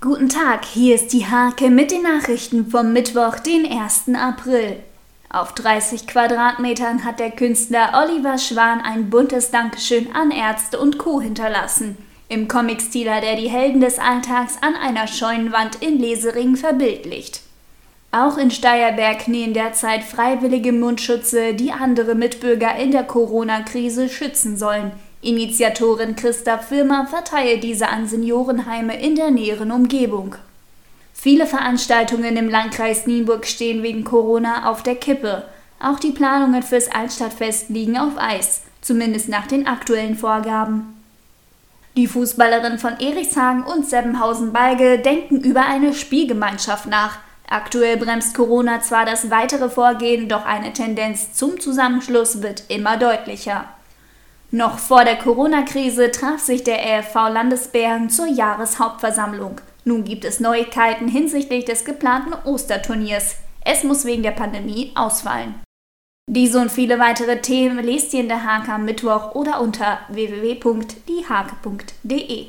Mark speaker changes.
Speaker 1: Guten Tag, hier ist die Hake mit den Nachrichten vom Mittwoch, den 1. April. Auf 30 Quadratmetern hat der Künstler Oliver Schwan ein buntes Dankeschön an Ärzte und Co. hinterlassen. Im Comic-Stil hat er die Helden des Alltags an einer Scheunenwand in Lesering verbildlicht. Auch in Steierberg nähen derzeit freiwillige Mundschutze, die andere Mitbürger in der Corona-Krise schützen sollen. Initiatorin Christa Firma verteilt diese an Seniorenheime in der näheren Umgebung. Viele Veranstaltungen im Landkreis Nienburg stehen wegen Corona auf der Kippe. Auch die Planungen fürs Altstadtfest liegen auf Eis, zumindest nach den aktuellen Vorgaben. Die Fußballerinnen von Erichshagen und Sebbenhausen-Balge denken über eine Spielgemeinschaft nach. Aktuell bremst Corona zwar das weitere Vorgehen, doch eine Tendenz zum Zusammenschluss wird immer deutlicher. Noch vor der Corona-Krise traf sich der EFV Landesbären zur Jahreshauptversammlung. Nun gibt es Neuigkeiten hinsichtlich des geplanten Osterturniers. Es muss wegen der Pandemie ausfallen. Diese und viele weitere Themen lest ihr in der Hake am Mittwoch oder unter www.diehake.de.